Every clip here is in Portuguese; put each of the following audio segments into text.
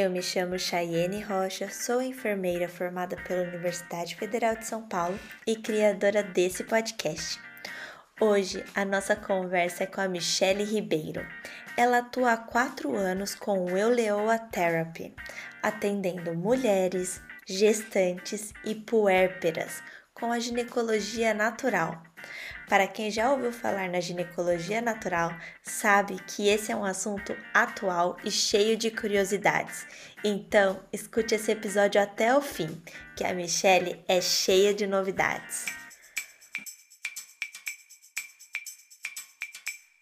Eu me chamo Chayene Rocha, sou enfermeira formada pela Universidade Federal de São Paulo e criadora desse podcast. Hoje a nossa conversa é com a Michele Ribeiro. Ela atua há quatro anos com o Euleoa Therapy, atendendo mulheres, gestantes e puérperas com a ginecologia natural. Para quem já ouviu falar na ginecologia natural, sabe que esse é um assunto atual e cheio de curiosidades. Então, escute esse episódio até o fim, que a Michelle é cheia de novidades.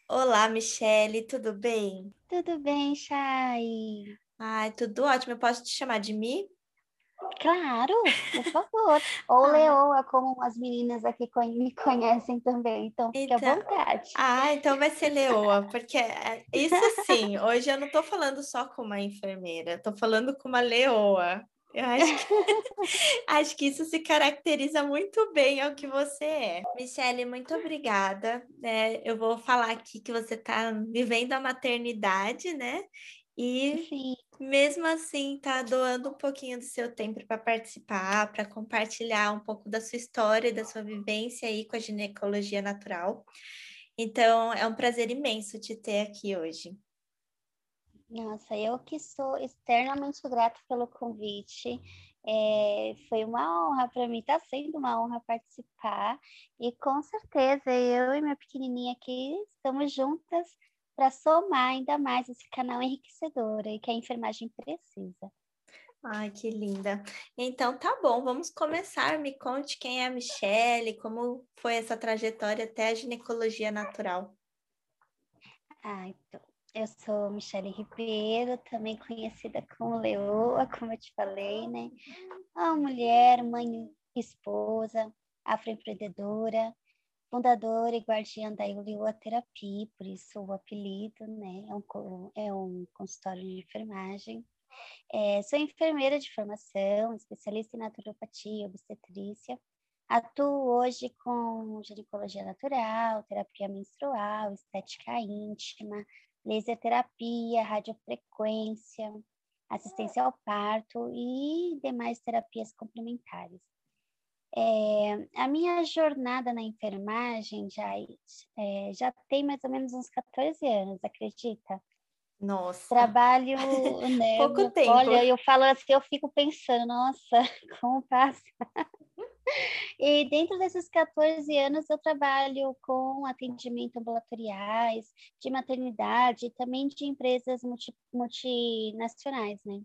Olá, Michelle, tudo bem? Tudo bem, Chay? Ai, tudo ótimo. Eu posso te chamar de Mi? Claro, por favor. Ou ah. Leoa, como as meninas aqui me conhecem também, então fique então, à vontade. Ah, então vai ser Leoa, porque é, isso sim, hoje eu não estou falando só com uma enfermeira, estou falando com uma Leoa. Eu acho que, acho que isso se caracteriza muito bem ao que você é. Michele, muito obrigada. É, eu vou falar aqui que você está vivendo a maternidade, né? E Sim. mesmo assim tá doando um pouquinho do seu tempo para participar, para compartilhar um pouco da sua história da sua vivência aí com a ginecologia natural. Então, é um prazer imenso te ter aqui hoje. Nossa, eu que sou extremamente grata pelo convite. É, foi uma honra para mim, está sendo uma honra participar. E com certeza eu e minha pequenininha aqui estamos juntas para somar ainda mais esse canal enriquecedor e que a enfermagem precisa. Ai, que linda. Então, tá bom, vamos começar. Me conte quem é a Michelle, como foi essa trajetória até a ginecologia natural. Ah, então, eu sou Michelle Ribeiro, também conhecida como Leoa, como eu te falei, né? Uma mulher, mãe, esposa, afroempreendedora, fundadora e guardiã da Terapia, por isso o apelido, né? É um, é um consultório de enfermagem. É, sou enfermeira de formação, especialista em naturopatia, obstetrícia. Atuo hoje com ginecologia natural, terapia menstrual, estética íntima, laser terapia, radiofrequência, assistência ao parto e demais terapias complementares. É, a minha jornada na enfermagem já, é, já tem mais ou menos uns 14 anos, acredita? Nossa. Trabalho, né? Pouco tempo. Olha, eu falo assim, eu fico pensando, nossa, como passa. E dentro desses 14 anos eu trabalho com atendimento ambulatoriais, de maternidade, também de empresas multi, multinacionais, né?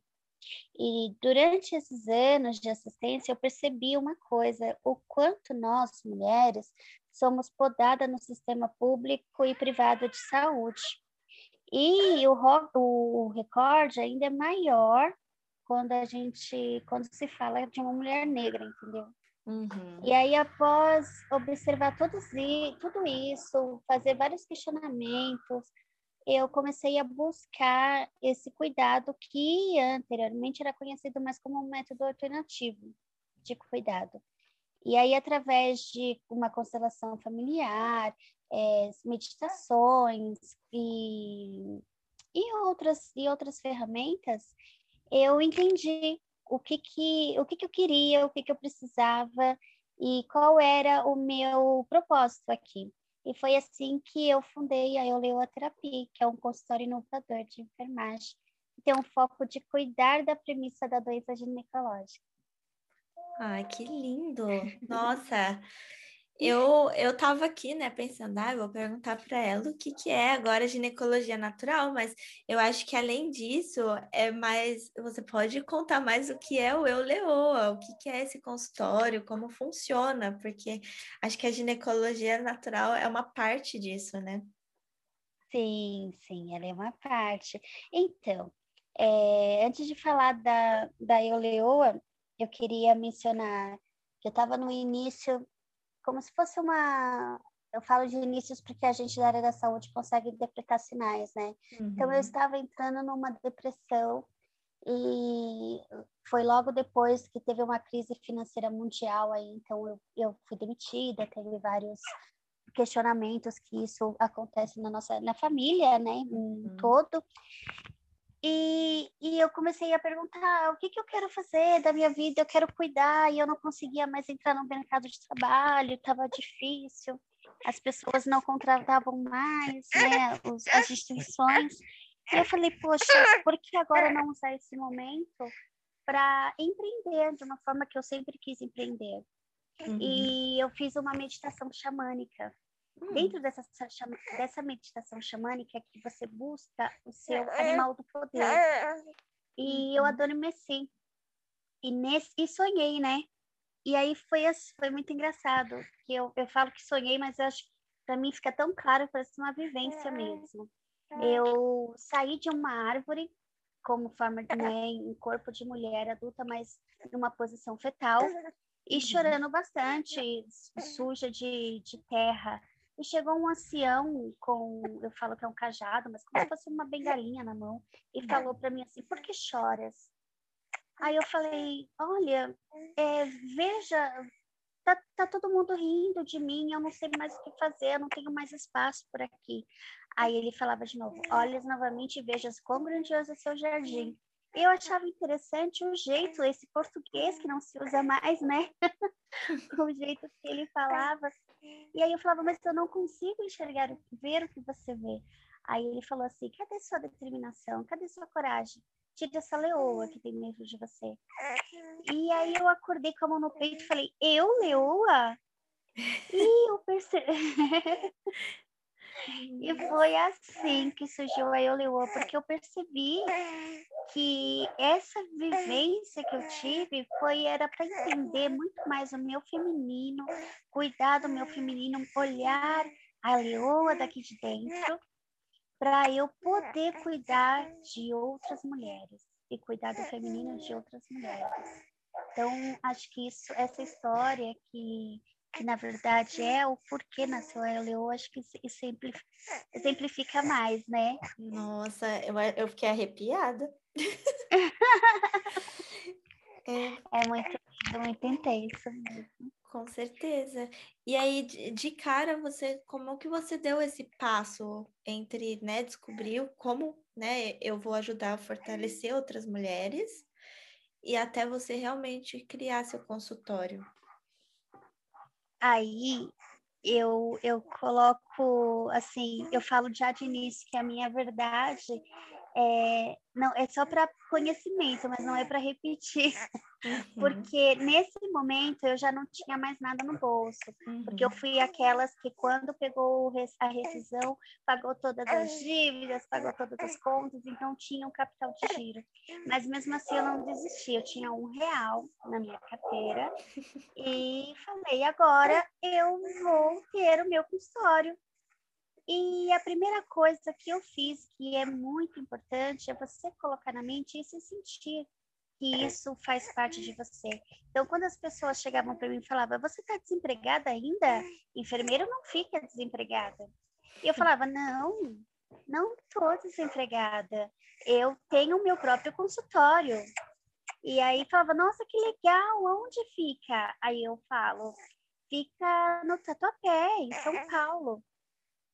E durante esses anos de assistência, eu percebi uma coisa: o quanto nós, mulheres, somos podadas no sistema público e privado de saúde. E o, o recorde ainda é maior quando a gente, quando se fala de uma mulher negra, entendeu? Uhum. E aí, após observar todos, tudo isso, fazer vários questionamentos, eu comecei a buscar esse cuidado que anteriormente era conhecido mais como um método alternativo de cuidado. E aí, através de uma constelação familiar, é, meditações e, e, outras, e outras ferramentas, eu entendi o que, que, o que, que eu queria, o que, que eu precisava e qual era o meu propósito aqui. E foi assim que eu fundei a Euleua Terapia, que é um consultório inovador de enfermagem, que tem um foco de cuidar da premissa da doença ginecológica. Ai, que lindo! Nossa, eu, eu tava aqui, né, pensando, ah, vou perguntar para ela o que, que é agora ginecologia natural, mas eu acho que além disso, é mais, você pode contar mais o que é o Eu Leoa, o que, que é esse consultório, como funciona, porque acho que a ginecologia natural é uma parte disso, né? Sim, sim, ela é uma parte. Então, é, antes de falar da, da Eu Leoa, eu queria mencionar eu estava no início como se fosse uma. Eu falo de inícios porque a gente da área da saúde consegue interpretar sinais, né? Uhum. Então, eu uhum. estava entrando numa depressão e foi logo depois que teve uma crise financeira mundial aí, então eu, eu fui demitida, teve vários questionamentos que isso acontece na nossa na família, né, uhum. todo. E, e eu comecei a perguntar o que, que eu quero fazer da minha vida, eu quero cuidar, e eu não conseguia mais entrar no mercado de trabalho, estava difícil, as pessoas não contratavam mais, né, os, as instituições. E eu falei, poxa, por que agora não usar esse momento para empreender de uma forma que eu sempre quis empreender? Uhum. E eu fiz uma meditação xamânica. Uhum. Dentro dessa, dessa meditação xamânica é que você busca o seu animal do poder. E eu uhum. adormeci. E, nesse, e sonhei, né? E aí foi, foi muito engraçado, que eu, eu falo que sonhei, mas eu acho que para mim fica tão claro, parece uma vivência mesmo. Eu saí de uma árvore como forma de né, em corpo de mulher adulta, mas numa posição fetal e uhum. chorando bastante, suja de, de terra. E chegou um ancião com, eu falo que é um cajado, mas como se fosse uma bengalinha na mão, e falou para mim assim: Por que choras? Aí eu falei: Olha, é, veja, tá, tá todo mundo rindo de mim, eu não sei mais o que fazer, eu não tenho mais espaço por aqui. Aí ele falava de novo: Olha novamente e veja quão grandioso é seu jardim. Eu achava interessante o jeito, esse português que não se usa mais, né? o jeito que ele falava. E aí eu falava, mas eu não consigo enxergar, ver o que você vê. Aí ele falou assim: cadê sua determinação? Cadê sua coragem? Tira essa leoa que tem dentro de você. E aí eu acordei com a mão no peito e falei: eu, leoa? E eu percebi. E foi assim que surgiu a Euleoa, porque eu percebi que essa vivência que eu tive foi era para entender muito mais o meu feminino, cuidar do meu feminino, olhar a leoa daqui de dentro, para eu poder cuidar de outras mulheres e cuidar do feminino de outras mulheres. Então, acho que isso, essa história que que na verdade é o porquê nasceu a Leo, acho que exemplifica, exemplifica mais, né? Nossa, eu, eu fiquei arrepiada. é, é muito, muito intenso mesmo. Com certeza. E aí, de, de, cara, você, como que você deu esse passo entre, né, descobriu como, né, eu vou ajudar a fortalecer outras mulheres e até você realmente criar seu consultório? Aí eu, eu coloco, assim, eu falo já de início que a minha verdade é, não, é só para conhecimento, mas não é para repetir. Uhum. Porque nesse momento eu já não tinha mais nada no bolso. Uhum. Porque eu uhum. fui aquelas que, quando pegou a rescisão, pagou todas as dívidas, pagou todas as contas, então tinha um capital de giro. Mas mesmo assim eu não desisti. Eu tinha um real na minha carteira e falei: agora eu vou ter o meu consultório. E a primeira coisa que eu fiz, que é muito importante, é você colocar na mente e se sentir que isso faz parte de você. Então, quando as pessoas chegavam para mim e falavam, você está desempregada ainda? Enfermeiro não fica desempregada. E eu falava, não, não estou desempregada. Eu tenho o meu próprio consultório. E aí falava, nossa, que legal, onde fica? Aí eu falo, fica no Tatuapé, em São Paulo.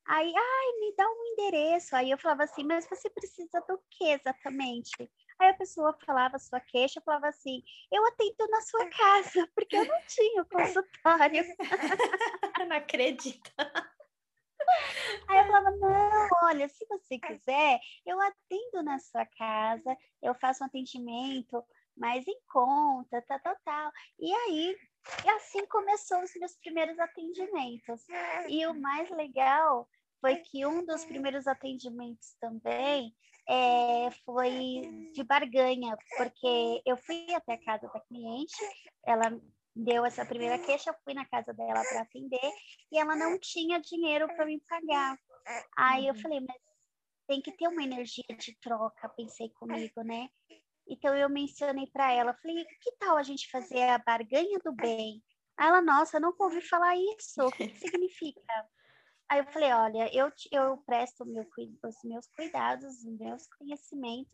Aí, ai, me dá um endereço. Aí eu falava assim, mas você precisa do que exatamente? Aí a pessoa falava sua queixa, falava assim, eu atendo na sua casa, porque eu não tinha o consultório. não acredito. Aí eu falava, não, olha, se você quiser, eu atendo na sua casa, eu faço um atendimento mais em conta, tal, tal, tal. E aí, e assim começou os meus primeiros atendimentos. E o mais legal foi que um dos primeiros atendimentos também é, foi de barganha, porque eu fui até a casa da cliente, ela deu essa primeira queixa, eu fui na casa dela para atender e ela não tinha dinheiro para me pagar. Aí eu uhum. falei, mas tem que ter uma energia de troca, pensei comigo, né? Então eu mencionei para ela, falei, que tal a gente fazer a barganha do bem? Aí ela, nossa, não ouvi falar isso. O que, que significa? Aí eu falei, olha, eu, eu presto meu, os meus cuidados, os meus conhecimentos,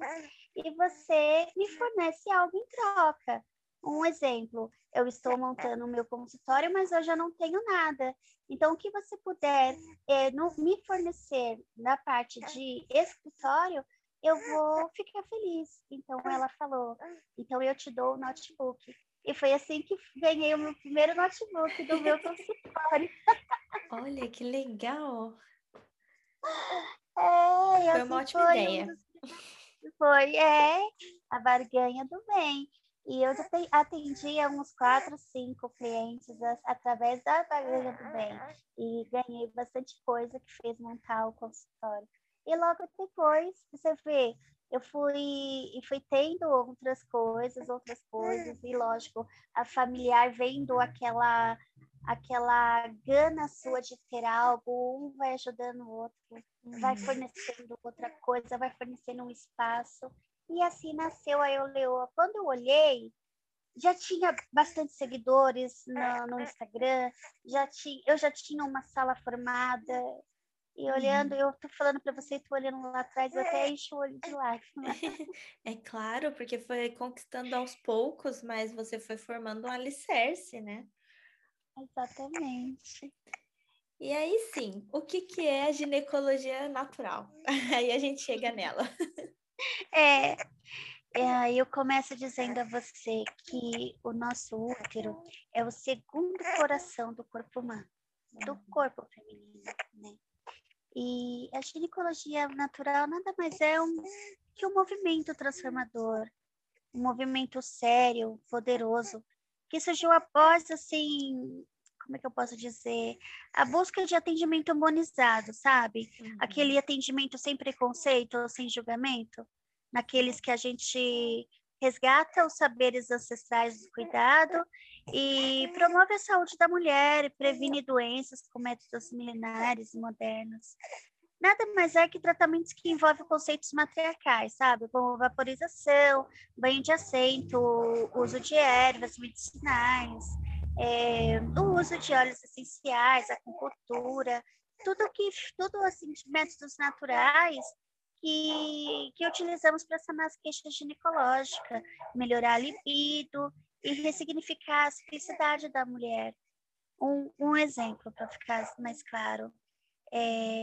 e você me fornece algo em troca. Um exemplo, eu estou montando o meu consultório, mas eu já não tenho nada. Então, o que você puder é, no, me fornecer na parte de escritório, eu vou ficar feliz. Então ela falou, então eu te dou o notebook. E foi assim que ganhei o meu primeiro notebook do meu consultório. Olha, que legal! É, foi assim uma ótima foi ideia. Um foi, é, a barganha do bem. E eu já atendi uns quatro, cinco clientes através da barganha do bem. E ganhei bastante coisa que fez montar o consultório. E logo depois, você vê, eu fui e fui tendo outras coisas, outras coisas, e lógico, a familiar vendo aquela aquela gana sua de ter algo, um vai ajudando o outro, vai uhum. fornecendo outra coisa, vai fornecendo um espaço. E assim nasceu a Eu Leoa. Quando eu olhei, já tinha bastante seguidores no, no Instagram, já tinha, eu já tinha uma sala formada, e olhando, uhum. eu tô falando para você, tô olhando lá atrás, eu até encho o olho de lágrimas. É claro, porque foi conquistando aos poucos, mas você foi formando um alicerce, né? Exatamente. E aí sim, o que, que é a ginecologia natural? Aí a gente chega nela. É, é, eu começo dizendo a você que o nosso útero é o segundo coração do corpo humano, do uhum. corpo feminino, né? E a ginecologia natural nada mais é um, que um movimento transformador, um movimento sério, poderoso, que surgiu após, assim, como é que eu posso dizer? A busca de atendimento humanizado, sabe? Uhum. Aquele atendimento sem preconceito ou sem julgamento, naqueles que a gente resgata os saberes ancestrais do cuidado e promove a saúde da mulher e previne doenças com métodos milenares e modernos. Nada mais é que tratamentos que envolvem conceitos matriarcais, sabe? Como vaporização, banho de assento, uso de ervas medicinais, é, o uso de óleos essenciais, acupuntura, tudo que tudo assim de métodos naturais que, que utilizamos para sanar as queixas ginecológicas, melhorar a libido e ressignificar a felicidade da mulher. Um, um exemplo, para ficar mais claro, é,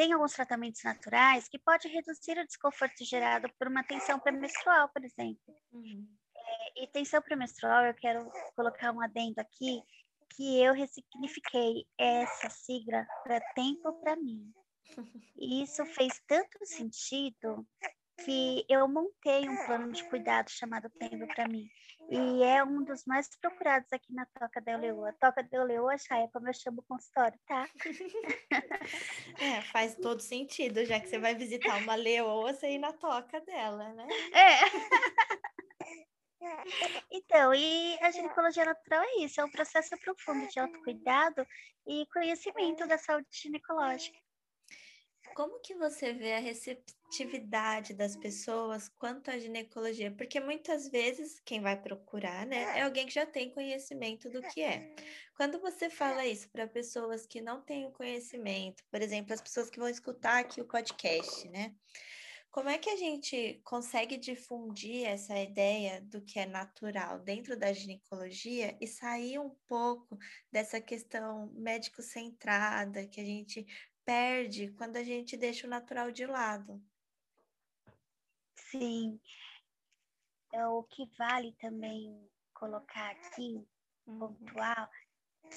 tem alguns tratamentos naturais que podem reduzir o desconforto gerado por uma tensão pré-menstrual, por exemplo. Uhum. É, e tensão pré-menstrual, eu quero colocar um adendo aqui, que eu ressignifiquei essa sigla para tempo para mim. E isso fez tanto sentido que eu montei um plano de cuidado chamado Tempo para mim. E é um dos mais procurados aqui na Toca da Leoa. Toca da Leoa já é como eu chamo o consultório, tá? É, faz todo sentido, já que você vai visitar uma leoa, você ir na toca dela, né? É. Então, e a ginecologia natural é isso, é um processo profundo de autocuidado e conhecimento da saúde ginecológica. Como que você vê a receptividade das pessoas quanto à ginecologia? Porque muitas vezes quem vai procurar, né, é alguém que já tem conhecimento do que é. Quando você fala isso para pessoas que não têm conhecimento, por exemplo, as pessoas que vão escutar aqui o podcast, né? Como é que a gente consegue difundir essa ideia do que é natural dentro da ginecologia e sair um pouco dessa questão médico-centrada que a gente perde quando a gente deixa o natural de lado. Sim. É o que vale também colocar aqui, uhum. pontual,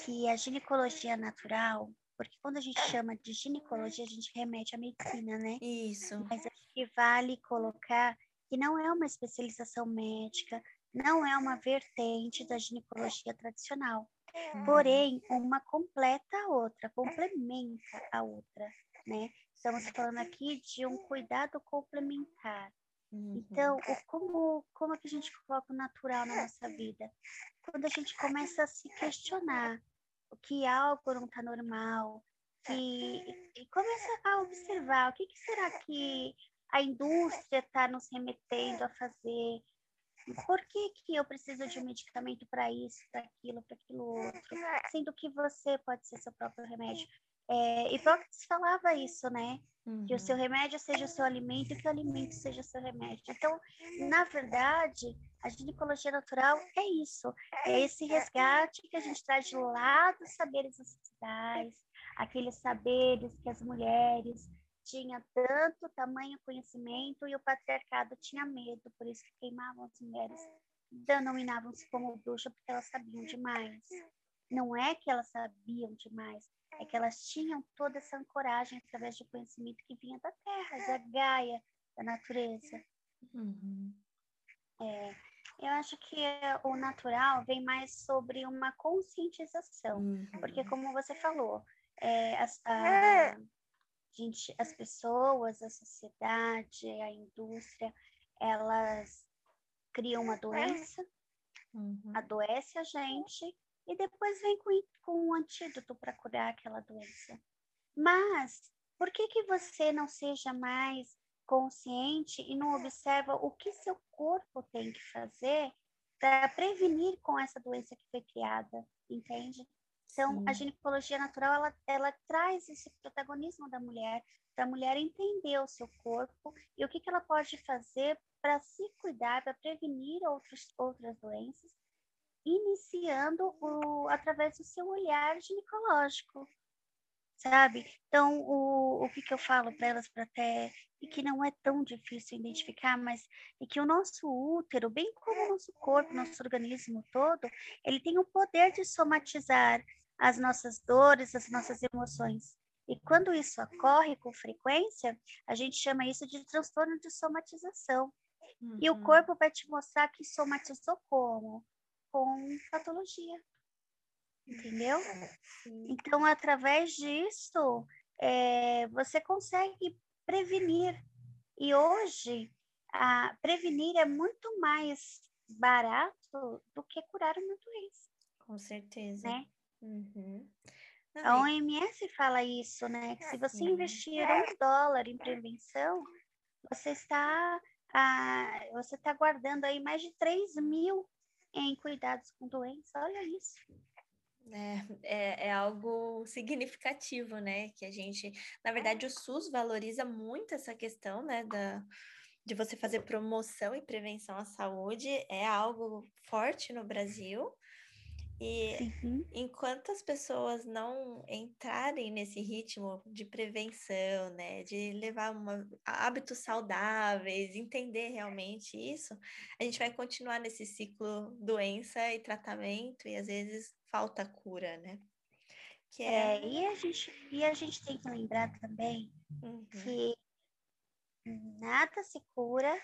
que a ginecologia natural, porque quando a gente chama de ginecologia, a gente remete à medicina, né? Isso. Mas acho que vale colocar que não é uma especialização médica, não é uma vertente da ginecologia tradicional. Uhum. Porém, uma completa a outra, complementa a outra, né? Estamos falando aqui de um cuidado complementar. Uhum. Então, o, como, como é que a gente coloca o natural na nossa vida? Quando a gente começa a se questionar o que algo não está normal, que, e começa a observar o que, que será que a indústria está nos remetendo a fazer, por que, que eu preciso de um medicamento para isso, para aquilo, para aquilo outro, sendo que você pode ser seu próprio remédio. É, Hipócrates falava isso, né? Uhum. Que o seu uhum. remédio seja o seu alimento e que o alimento seja o seu remédio. Então, na verdade, a ginecologia natural é isso, é esse resgate que a gente traz de lá dos saberes ancestrais, aqueles saberes que as mulheres tinha tanto tamanho conhecimento e o patriarcado tinha medo, por isso que queimavam as mulheres, denominavam-se como bruxa porque elas sabiam demais. Não é que elas sabiam demais, é que elas tinham toda essa ancoragem através do conhecimento que vinha da terra, da Gaia, da natureza. Uhum. É, eu acho que o natural vem mais sobre uma conscientização, Uhum. porque como você falou, é, as, a, gente, as pessoas, a sociedade, a indústria, elas criam uma doença, Uhum. adoece a gente e depois vem com, com um antídoto para curar aquela doença. Mas por que que você não seja mais consciente e não observa o que seu corpo tem que fazer para prevenir com essa doença que foi criada, entende? Então, Sim. a ginecologia natural, ela, ela traz esse protagonismo da mulher, para a mulher entender o seu corpo e o que, que ela pode fazer para se cuidar, para prevenir outros, outras doenças, iniciando o, através do seu olhar ginecológico, sabe? Então, o, o que, que eu falo para elas, para até, e que não é tão difícil identificar, mas é que o nosso útero, bem como o nosso corpo, nosso organismo todo, ele tem o poder de somatizar as nossas dores, as nossas emoções. E quando isso ocorre com frequência, a gente chama isso de transtorno de somatização. Uhum. E o corpo vai te mostrar que somatizou como? Com patologia. Entendeu? Sim. Então, através disso, é, você consegue prevenir. E hoje, a, prevenir é muito mais barato do que curar uma doença, Com certeza. né? Uhum. A OMS fala isso, né? Que se você investir um dólar em prevenção, você está, ah, você está guardando aí mais de 3 mil em cuidados com doença. Olha isso. É, é, é algo significativo, né? Que a gente, na verdade, o SUS valoriza muito essa questão, né, da, de você fazer promoção e prevenção à saúde, é algo forte no Brasil. E Sim. enquanto as pessoas não entrarem nesse ritmo de prevenção, né, de levar uma, hábitos saudáveis, entender realmente isso, a gente vai continuar nesse ciclo doença e tratamento e às vezes falta cura, né? Que é, É, e, a gente, e a gente tem que lembrar também Uhum, que nada se cura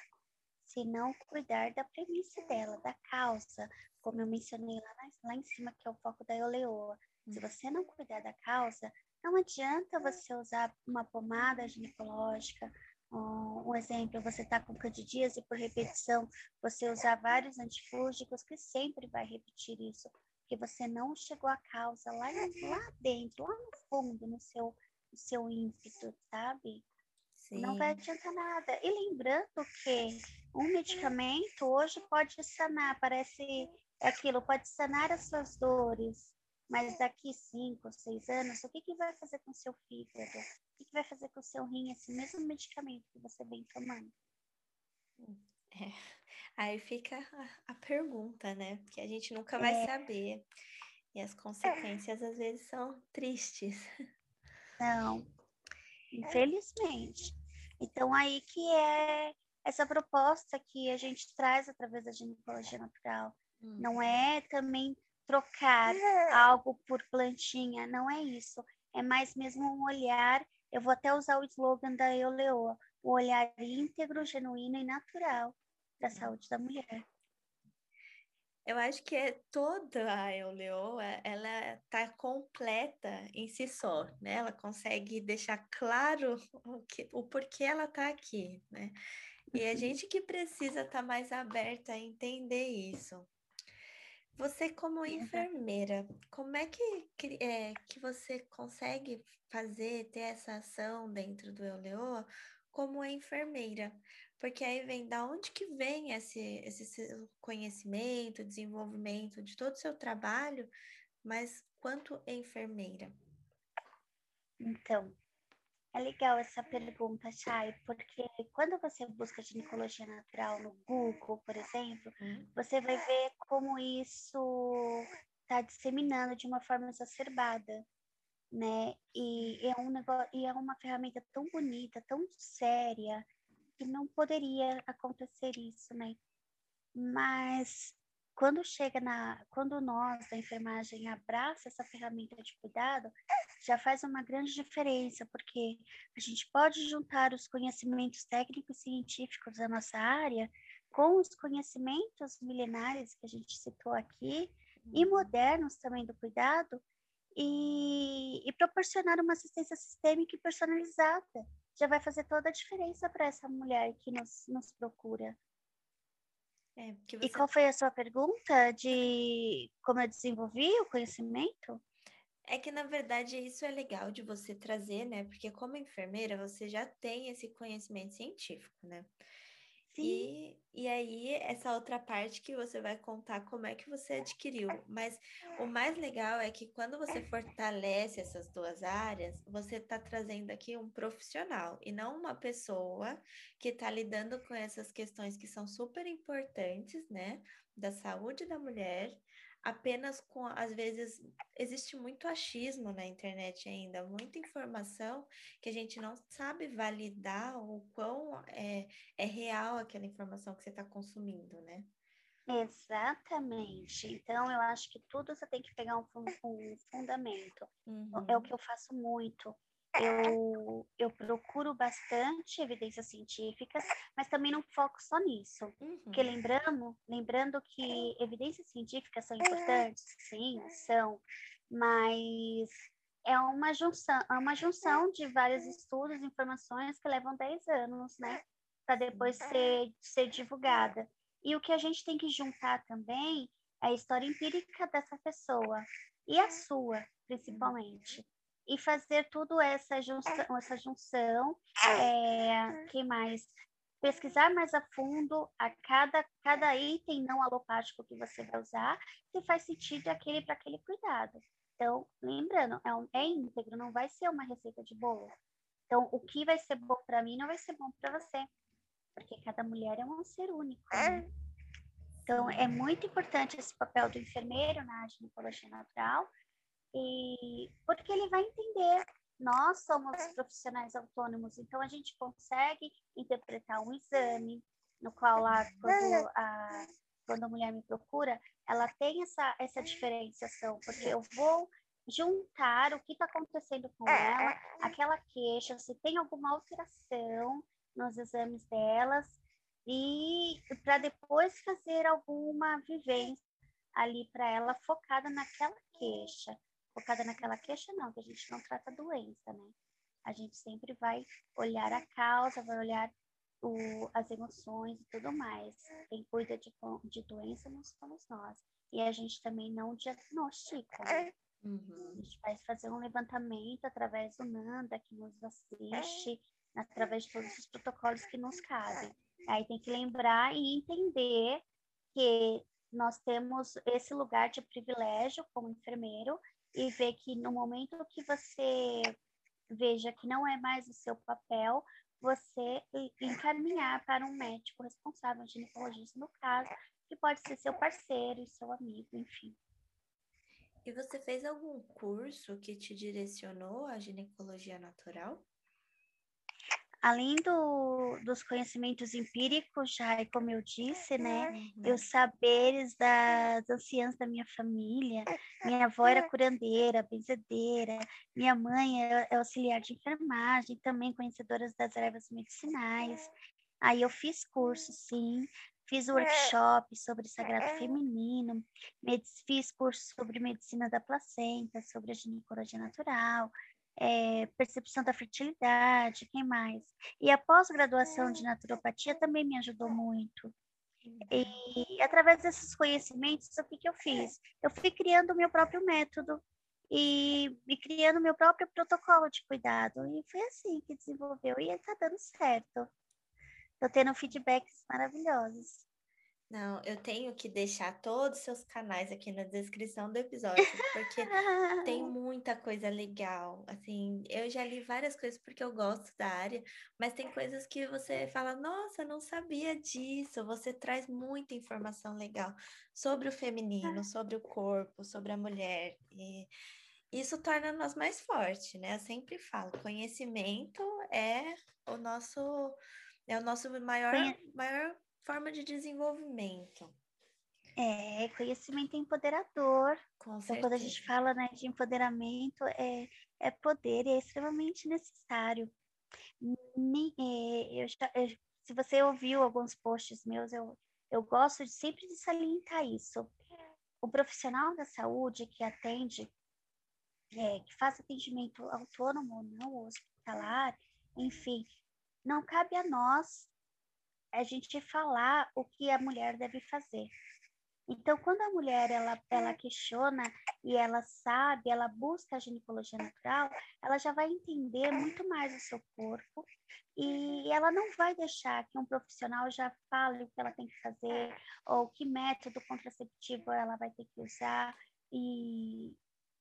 se não cuidar da premissa dela, da causa, como eu mencionei lá, lá em cima, que é o foco da Euleoa. Se você não cuidar da causa, não adianta você usar uma pomada ginecológica, um, um exemplo, você está com candidíase por repetição, você usar vários antifúngicos, que sempre vai repetir isso, porque você não chegou à causa lá, lá dentro, lá no fundo, no seu, no seu ímpeto, sabe? Não vai sim, adiantar nada. E lembrando que um medicamento hoje pode sanar, parece aquilo, pode sanar as suas dores, mas daqui cinco, seis anos, o que, que vai fazer com o seu fígado? O que, que vai fazer com o seu rim, esse mesmo medicamento que você vem tomando? Aí fica a, a pergunta, né? Porque a gente nunca vai É. saber. E as consequências às vezes são tristes. Não, infelizmente. Então, aí que é essa proposta que a gente traz através da ginecologia natural. Não é também trocar algo por plantinha, não é isso. É mais mesmo um olhar. Eu vou até usar o slogan da Euleoa, o olhar íntegro, genuíno e natural da saúde da mulher. Eu acho que é toda a Euleoa, ela tá completa em si só, né? Ela consegue deixar claro o, que, o porquê ela tá aqui, né? E a gente que precisa estar mais aberta a entender isso. Você, como enfermeira, como é que, que, é, que você consegue fazer, ter essa ação dentro do Euleoa como enfermeira? Porque aí vem da onde que vem esse, esse seu conhecimento, desenvolvimento de todo o seu trabalho, mas quanto enfermeira? Então, é legal essa pergunta, Chay, porque quando você busca ginecologia natural no Google, por exemplo, Hum, você vai ver como isso está disseminando de uma forma exacerbada. né? E é um negócio, e é uma ferramenta tão bonita, tão séria, que não poderia acontecer isso, né? Mas quando chega na, quando nós da enfermagem abraça essa ferramenta de cuidado, já faz uma grande diferença, porque a gente pode juntar os conhecimentos técnicos e científicos da nossa área com os conhecimentos milenares que a gente citou aqui e uhum. modernos também do cuidado e, e proporcionar uma assistência sistêmica e personalizada. Já vai fazer toda a diferença para essa mulher que nos, nos procura. É, você... E qual foi a sua pergunta de como eu desenvolvi o conhecimento? É que, na verdade, isso é legal de você trazer, né? Porque como enfermeira, você já tem esse conhecimento científico, né? E, e aí, essa outra parte que você vai contar como é que você adquiriu. Mas o mais legal é que quando você fortalece essas duas áreas, você está trazendo aqui um profissional e não uma pessoa que está lidando com essas questões que são super importantes, né? Da saúde da mulher, apenas com, às vezes, existe muito achismo na internet ainda, muita informação que a gente não sabe validar o quão é, é real aquela informação que você está consumindo, né? Exatamente. Então, eu acho que tudo você tem que pegar um, um fundamento. Uhum. É o que eu faço muito eu, eu procuro bastante evidências científicas, mas também não foco só nisso. Uhum. Porque lembrando, lembrando que evidências científicas são importantes, sim, são, mas é uma junção, é uma junção de vários estudos, informações que levam 10 anos, né? Para depois ser, ser divulgada. E o que a gente tem que juntar também é a história empírica dessa pessoa e a sua, principalmente e fazer tudo essa junção, essa junção é, que mais? Pesquisar mais a fundo a cada, cada item não alopático que você vai usar, se faz sentido aquele para aquele cuidado. Então, lembrando, é, um, é íntegro, não vai ser uma receita de bolo. Então, o que vai ser bom para mim não vai ser bom para você, porque cada mulher é um ser único. Né? Então, é muito importante esse papel do enfermeiro na ginecologia natural, e porque ele vai entender. Nós somos profissionais autônomos, então a gente consegue interpretar um exame, no qual lá, quando a, quando a mulher me procura, ela tem essa, essa diferenciação, porque eu vou juntar o que está acontecendo com ela, aquela queixa, se tem alguma alteração nos exames delas, e para depois fazer alguma vivência ali para ela focada naquela queixa focada naquela queixa, não, que a gente não trata doença, né? A gente sempre vai olhar a causa, vai olhar o, as emoções e tudo mais. Quem cuida de, de doença não somos nós. E a gente também não diagnostica, né? Uhum. A gente vai fazer um levantamento através do Nanda, que nos assiste, através de todos os protocolos que nos cabem. Aí tem que lembrar e entender que nós temos esse lugar de privilégio como enfermeiro e ver que no momento que você veja que não é mais o seu papel, você encaminhar para um médico responsável, ginecologista no caso, que pode ser seu parceiro, seu amigo, enfim. E você fez algum curso que te direcionou à ginecologia natural? Além do, dos conhecimentos empíricos, já como eu disse, né, uhum. os saberes das anciãs da minha família, minha avó era curandeira, benzedeira, minha mãe é, é auxiliar de enfermagem, também conhecedoras das ervas medicinais. Aí eu fiz curso, sim, fiz workshop sobre sagrado feminino, fiz curso sobre medicina da placenta, sobre a ginecologia natural, é, percepção da fertilidade, quem mais? E a pós-graduação de naturopatia também me ajudou muito. E através desses conhecimentos, o que, que eu fiz? Eu fui criando o meu próprio método e, e criando o meu próprio protocolo de cuidado. E foi assim que desenvolveu e está dando certo. Estou tendo feedbacks maravilhosos. Não, eu tenho que deixar todos os seus canais aqui na descrição do episódio, porque tem muita coisa legal. Assim, eu já li várias coisas porque eu gosto da área, mas tem coisas que você fala, nossa, não sabia disso. Você traz muita informação legal sobre o feminino, sobre o corpo, sobre a mulher. E isso torna nós mais fortes, né? Eu sempre falo, conhecimento é o nosso é o nosso maior maior forma de desenvolvimento. É, conhecimento empoderador. Com então, certeza. quando a gente fala né, de empoderamento, é, é poder e é extremamente necessário. É, eu já, eu, se você ouviu alguns posts meus, eu, eu gosto de, sempre de salientar isso. O profissional da saúde que atende, é, que faz atendimento autônomo, não hospitalar, enfim, não cabe a nós a gente falar o que a mulher deve fazer. Então, quando a mulher ela, ela questiona e ela sabe, ela busca a ginecologia natural, ela já vai entender muito mais o seu corpo e ela não vai deixar que um profissional já fale o que ela tem que fazer ou que método contraceptivo ela vai ter que usar e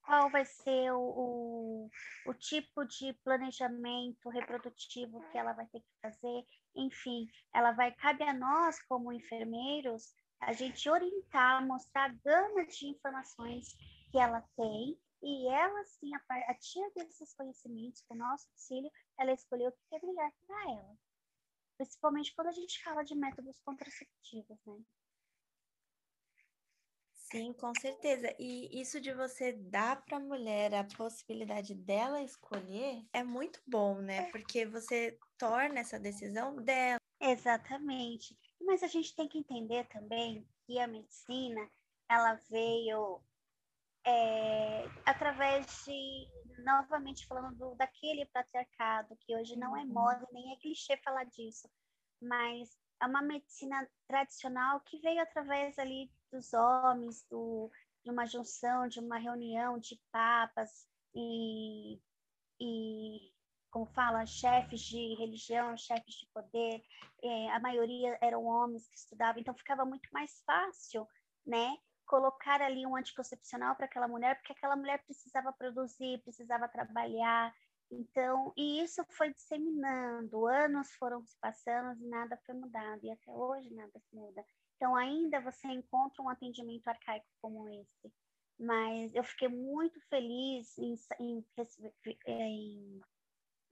qual vai ser o, o, o tipo de planejamento reprodutivo que ela vai ter que fazer. Enfim, ela vai, cabe a nós, como enfermeiros, a gente orientar, mostrar a gama de informações que ela tem e ela, sim, a partir desses conhecimentos, com o nosso auxílio, ela escolheu o que é melhor para ela. Principalmente quando a gente fala de métodos contraceptivos, né? Sim, com certeza. E isso de você dar para a mulher a possibilidade dela escolher é muito bom, né? Porque você torna essa decisão dela. Exatamente. Mas a gente tem que entender também que a medicina ela veio é, através de, novamente falando do, daquele patriarcado, que hoje não é uhum. moda, nem é clichê falar disso, mas é uma medicina tradicional que veio através ali dos homens, do, de uma junção, de uma reunião de papas e, e como fala, chefes de religião, chefes de poder, é, a maioria eram homens que estudavam, então ficava muito mais fácil, né, colocar ali um anticoncepcional para aquela mulher, porque aquela mulher precisava produzir, precisava trabalhar, então, e isso foi disseminando, anos foram se passando e nada foi mudado, e até hoje nada se muda. Então, ainda você encontra um atendimento arcaico como esse. Mas eu fiquei muito feliz em, em, em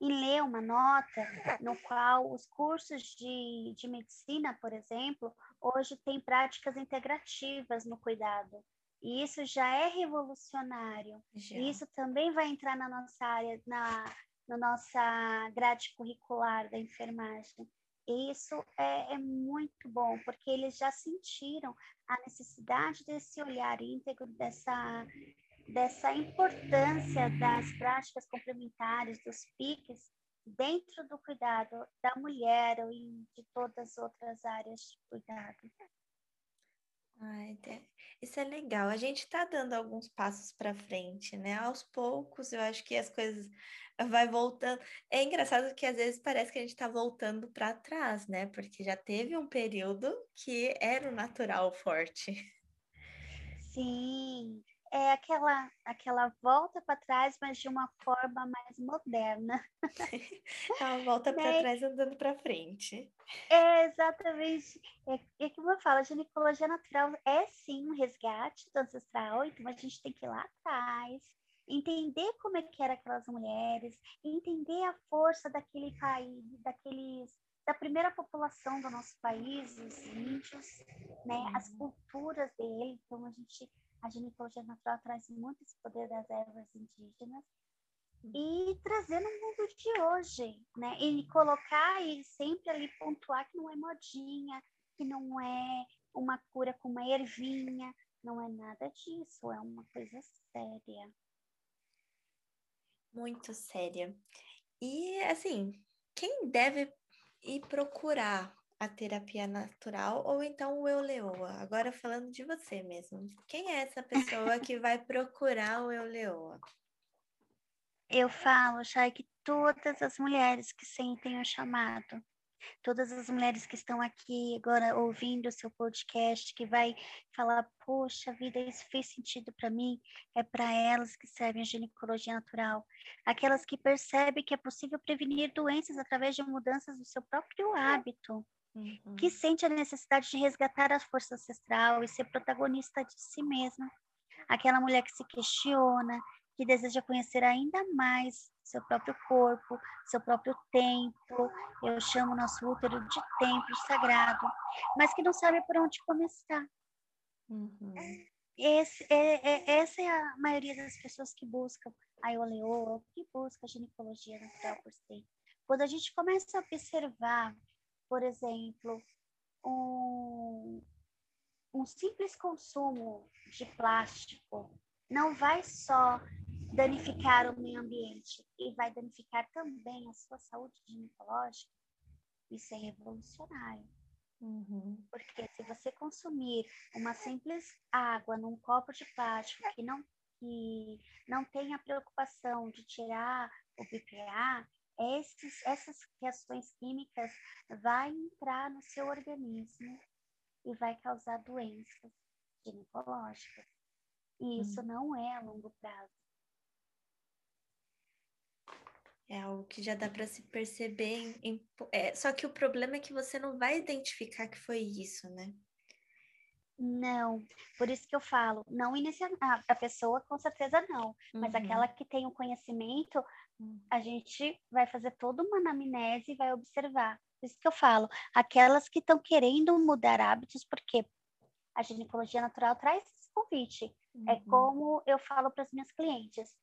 e ler uma nota no qual os cursos de, de medicina, por exemplo, hoje têm práticas integrativas no cuidado. E isso já é revolucionário. Já. E isso também vai entrar na nossa área, na, na nossa grade curricular da enfermagem. E isso é, é, muito bom, porque eles já sentiram a necessidade desse olhar íntegro, dessa dessa importância das práticas complementares, dos piques, dentro do cuidado da mulher e de todas as outras áreas de cuidado. Ai, isso é legal. A gente está dando alguns passos para frente, né? Aos poucos, eu acho que as coisas vai voltando. É engraçado que às vezes parece que a gente está voltando para trás, né? Porque já teve um período que era o natural forte. Sim, é aquela, aquela volta para trás, mas de uma forma mais moderna. É uma volta para né? trás andando para frente. É, exatamente. É, é como eu falo, a ginecologia natural é sim um resgate do ancestral, então a gente tem que ir lá atrás, entender como é que eram aquelas mulheres, entender a força daquele país, daqueles da primeira população do nosso país, os índios, né, as uhum. culturas dele, então a gente a ginecologia natural traz muito esse poder das ervas indígenas e trazer no mundo de hoje, né? E colocar e sempre ali pontuar que não é modinha, que não é uma cura com uma ervinha, não é nada disso, é uma coisa séria. Muito séria. E assim, quem deve ir procurar a terapia natural ou então o Euleoa. Agora falando de você mesmo. Quem é essa pessoa que vai procurar o Euleoa? Eu falo, Chay, que todas as mulheres que sentem o chamado, todas as mulheres que estão aqui agora ouvindo o seu podcast, que vai falar, poxa vida, isso fez sentido para mim, é para elas que servem a ginecologia natural. Aquelas que percebem que é possível prevenir doenças através de mudanças do seu próprio hábito uhum. que sente a necessidade de resgatar a força ancestral e ser protagonista de si mesma. Aquela mulher que se questiona, que deseja conhecer ainda mais seu próprio corpo, seu próprio templo. Eu chamo nosso útero de templo sagrado, mas que não sabe por onde começar. Uhum. Esse, é, é, essa é a maioria das pessoas que buscam a Ioleoa, que busca a ginecologia natural por si. Quando a gente começa a observar, por exemplo, um, um simples consumo de plástico não vai só danificar o meio ambiente e vai danificar também a sua saúde ginecológica, isso é revolucionário. Uhum. Porque se você consumir uma simples água num copo de plástico que não, que não tem a preocupação de tirar o BPA, esses, essas reações químicas vai entrar no seu organismo e vai causar doenças ginecológicas. E isso uhum. não é a longo prazo. É algo que já dá para se perceber. Em, em, é, só que o problema é que você não vai identificar que foi isso, né? Não, por isso que eu falo, não iniciar a pessoa com certeza não, uhum. mas aquela que tem o conhecimento, uhum. A gente vai fazer toda uma anamnese e vai observar. Por isso que eu falo, aquelas que estão querendo mudar hábitos, porque a ginecologia natural traz esse convite. É uhum. É como eu falo para as minhas clientes.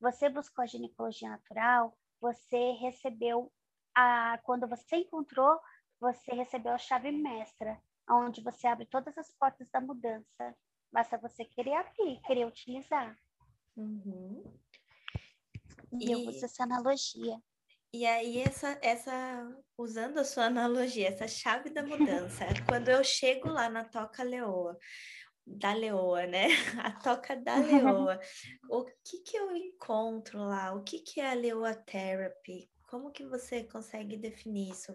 Você buscou a ginecologia natural, você recebeu a quando você encontrou, você recebeu a chave mestra, onde você abre todas as portas da mudança. Basta você querer abrir, querer utilizar. Uhum. E, e eu uso essa analogia. E aí, essa, essa, usando a sua analogia, essa chave da mudança, quando eu chego lá na Toca Leoa, da leoa, né? A toca da leoa. o que que eu encontro lá? O que que é a leoa therapy? Como que você consegue definir isso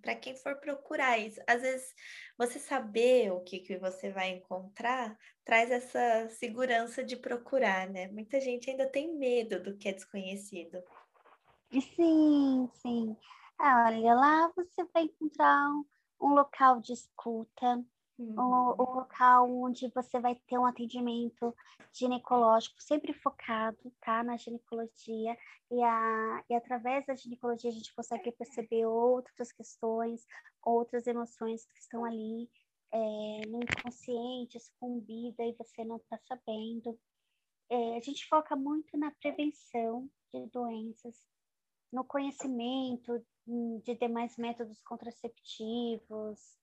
para quem for procurar isso? Às vezes, você saber o que, que você vai encontrar traz essa segurança de procurar, né? Muita gente ainda tem medo do que é desconhecido. Sim, sim. Ah, olha, lá você vai encontrar um, um local de escuta, Uhum. Um, um, local onde você vai ter um atendimento ginecológico sempre focado, tá, na ginecologia e, a, e através da ginecologia a gente consegue perceber outras questões, outras emoções que estão ali é, no inconsciente, escondida e você não está sabendo. É, a gente foca muito na prevenção de doenças, no conhecimento de demais métodos contraceptivos,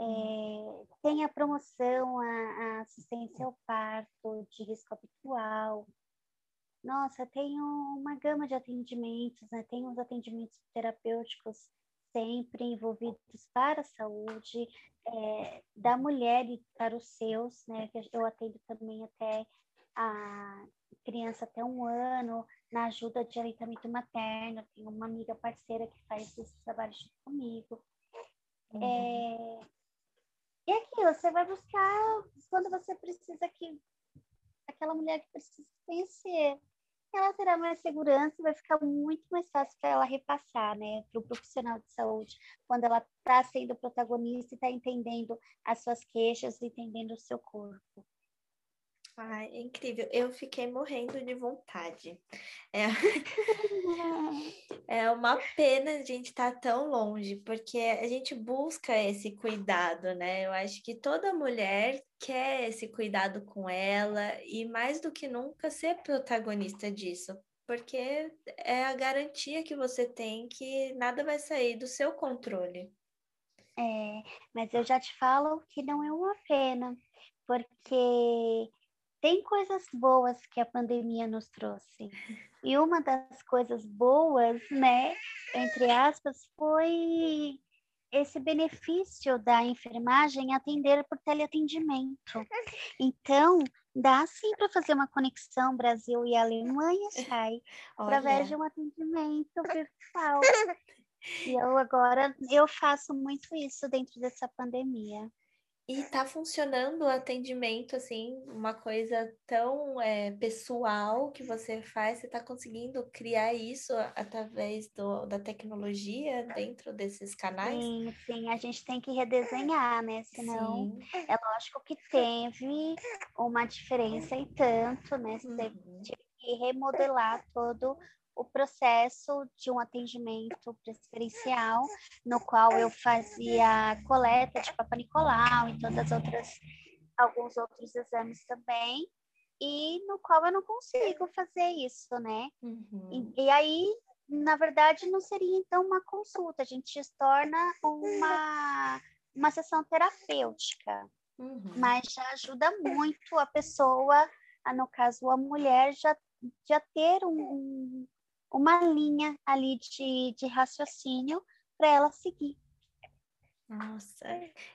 é, tem a promoção, a, a, assistência ao parto de risco habitual. Nossa, tem uma gama de atendimentos, né? Tem os atendimentos terapêuticos sempre envolvidos para a saúde é, da mulher e para os seus, né? Eu atendo também até a criança até um ano, na ajuda de aleitamento materno. Tenho uma amiga parceira que faz esse trabalho junto comigo. Uhum. É, e aquilo, você vai buscar quando você precisa que aquela mulher que precisa conhecer. Ela terá mais segurança e vai ficar muito mais fácil para ela repassar, né, para o profissional de saúde, quando ela está sendo protagonista e está entendendo as suas queixas, entendendo o seu corpo. Ai, é incrível. Eu fiquei morrendo de vontade. É, é uma pena a gente estar tá tão longe, porque a gente busca esse cuidado, né? Eu acho que toda mulher quer esse cuidado com ela e mais do que nunca ser protagonista disso, porque é a garantia que você tem que nada vai sair do seu controle. É, mas eu já te falo que não é uma pena, porque tem coisas boas que a pandemia nos trouxe. E uma das coisas boas, né, entre aspas, foi esse benefício da enfermagem atender por teleatendimento. Então, dá sim para fazer uma conexão Brasil e Alemanha, sai através de um atendimento virtual. E eu agora eu faço muito isso dentro dessa pandemia. E tá funcionando o atendimento, assim, uma coisa tão é, pessoal que você faz, você tá conseguindo criar isso através do, da tecnologia dentro desses canais? Sim, sim, a gente tem que redesenhar, né? Senão, sim. é lógico que teve uma diferença e tanto, né? Você uhum. que remodelar todo o processo de um atendimento preferencial, no qual eu fazia coleta de Papa Nicolau e todas as outras alguns outros exames também, e no qual eu não consigo fazer isso, né? Uhum. E, e, aí, na verdade, não seria então uma consulta, a gente se torna uma, uma sessão terapêutica, uhum. mas já ajuda muito a pessoa, a, no caso a mulher, já, já ter um, uma linha ali de, de raciocínio para ela seguir. Nossa,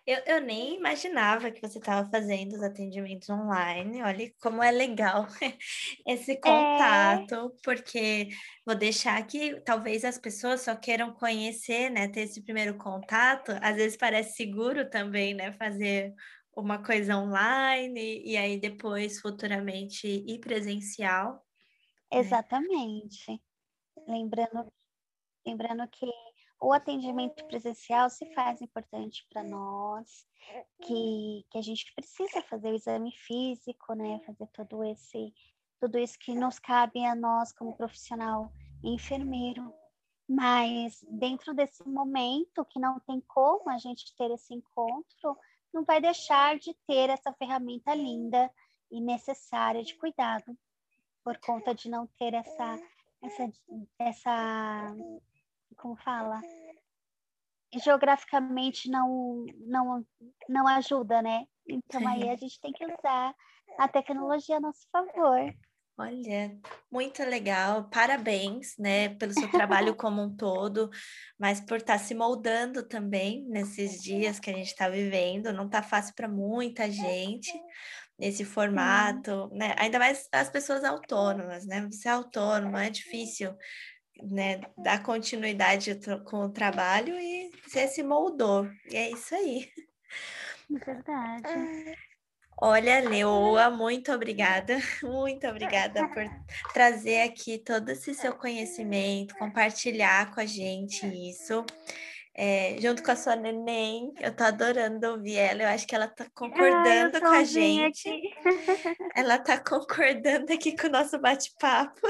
eu, eu nem imaginava que você estava fazendo os atendimentos online. Olha como é legal esse é. contato, é... porque vou deixar aqui, talvez as pessoas só queiram conhecer, né? Ter esse primeiro contato. Às vezes parece seguro também, né? Fazer uma coisa online e aí depois, futuramente, ir presencial. Né? Exatamente. Lembrando, lembrando que o atendimento presencial se faz importante para nós, que, que a gente precisa fazer o exame físico, né? Fazer todo esse, tudo isso que nos cabe a nós como profissional enfermeiro. Mas dentro desse momento que não tem como a gente ter esse encontro, não vai deixar de ter essa ferramenta linda e necessária de cuidado, por conta de não ter essa, essa, essa como fala, geograficamente não, não, não ajuda, né? Então Sim. aí a gente tem que usar a tecnologia a nosso favor. Olha, muito legal, parabéns, né, pelo seu trabalho como um todo, mas por estar tá se moldando também nesses dias que a gente está vivendo, não está fácil para muita gente nesse formato, né? Ainda mais as pessoas autônomas, né? Você é autônomo, é difícil né, dar continuidade com o trabalho e você se moldou. E é isso aí. Verdade. Olha, Leoa, muito obrigada, muito obrigada por trazer aqui todo esse seu conhecimento, compartilhar com a gente isso. É, junto com a sua neném, eu tô adorando ouvir ela, eu acho que ela tá concordando com a gente. Ela tá concordando aqui com o nosso bate-papo.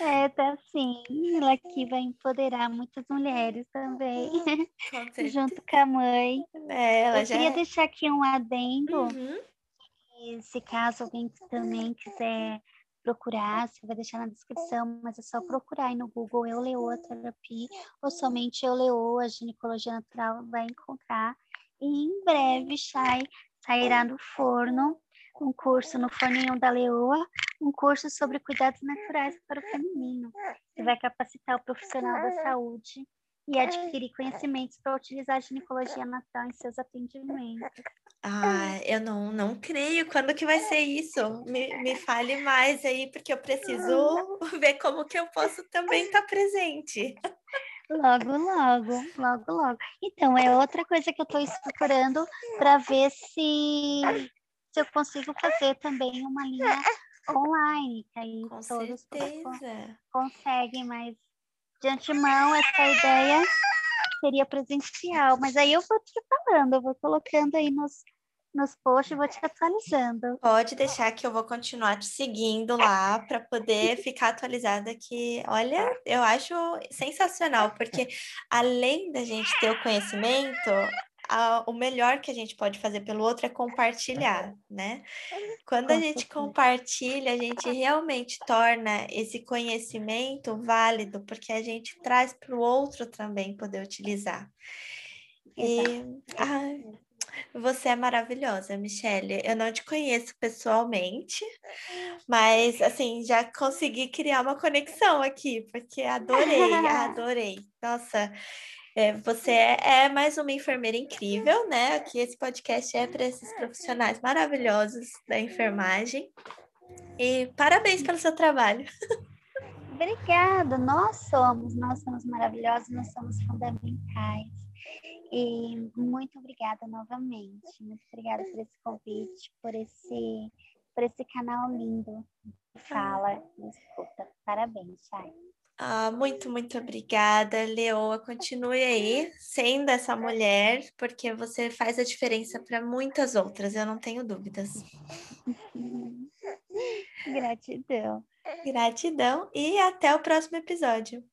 É, tá sim. Ela aqui vai empoderar muitas mulheres também, junto com a mãe. É, ela Eu já... queria deixar aqui um adendo, uhum. se caso alguém também quiser procurar, você vai deixar na descrição, mas é só procurar aí no Google Euleoa Terapia ou somente Euleoa Ginecologia Natural, vai encontrar. E em breve sai, sairá do forno um curso no Forninho da Leoa, um curso sobre cuidados naturais para o feminino, que vai capacitar o profissional da saúde e adquirir conhecimentos para utilizar a ginecologia natural em seus atendimentos. Ah, eu não, não creio. Quando que vai ser isso? Me, me fale mais aí, porque eu preciso ver como que eu posso também estar presente. Logo, logo, logo, logo. Então, é outra coisa que eu estou estruturando para ver se se eu consigo fazer também uma linha online, que aí Com todos certeza. conseguem, mas de antemão essa ideia seria presencial, mas aí eu vou te falando, eu vou colocando aí nos, nos posts, vou te atualizando. Pode deixar que eu vou continuar te seguindo lá para poder ficar atualizada que, olha, eu acho sensacional, porque além da gente ter o conhecimento, a, o melhor que a gente pode fazer pelo outro é compartilhar, né? Quando a gente compartilha, a gente realmente torna esse conhecimento válido, porque a gente traz para o outro também poder utilizar. E ai, você é maravilhosa, Michelle. Eu não te conheço pessoalmente, mas assim, já consegui criar uma conexão aqui, porque adorei, adorei. Nossa, é, você é, é, mais uma enfermeira incrível, né? Aqui esse podcast é para esses profissionais maravilhosos da enfermagem. E parabéns pelo seu trabalho. Obrigada, nós somos, nós somos maravilhosos, nós somos fundamentais. E muito obrigada novamente, muito obrigada por esse convite, por esse, por esse canal lindo fala e escuta. Parabéns, Chay. Ah, muito, muito obrigada, Leoa. Continue aí sendo essa mulher, porque você faz a diferença para muitas outras, eu não tenho dúvidas. Gratidão. Gratidão e até o próximo episódio.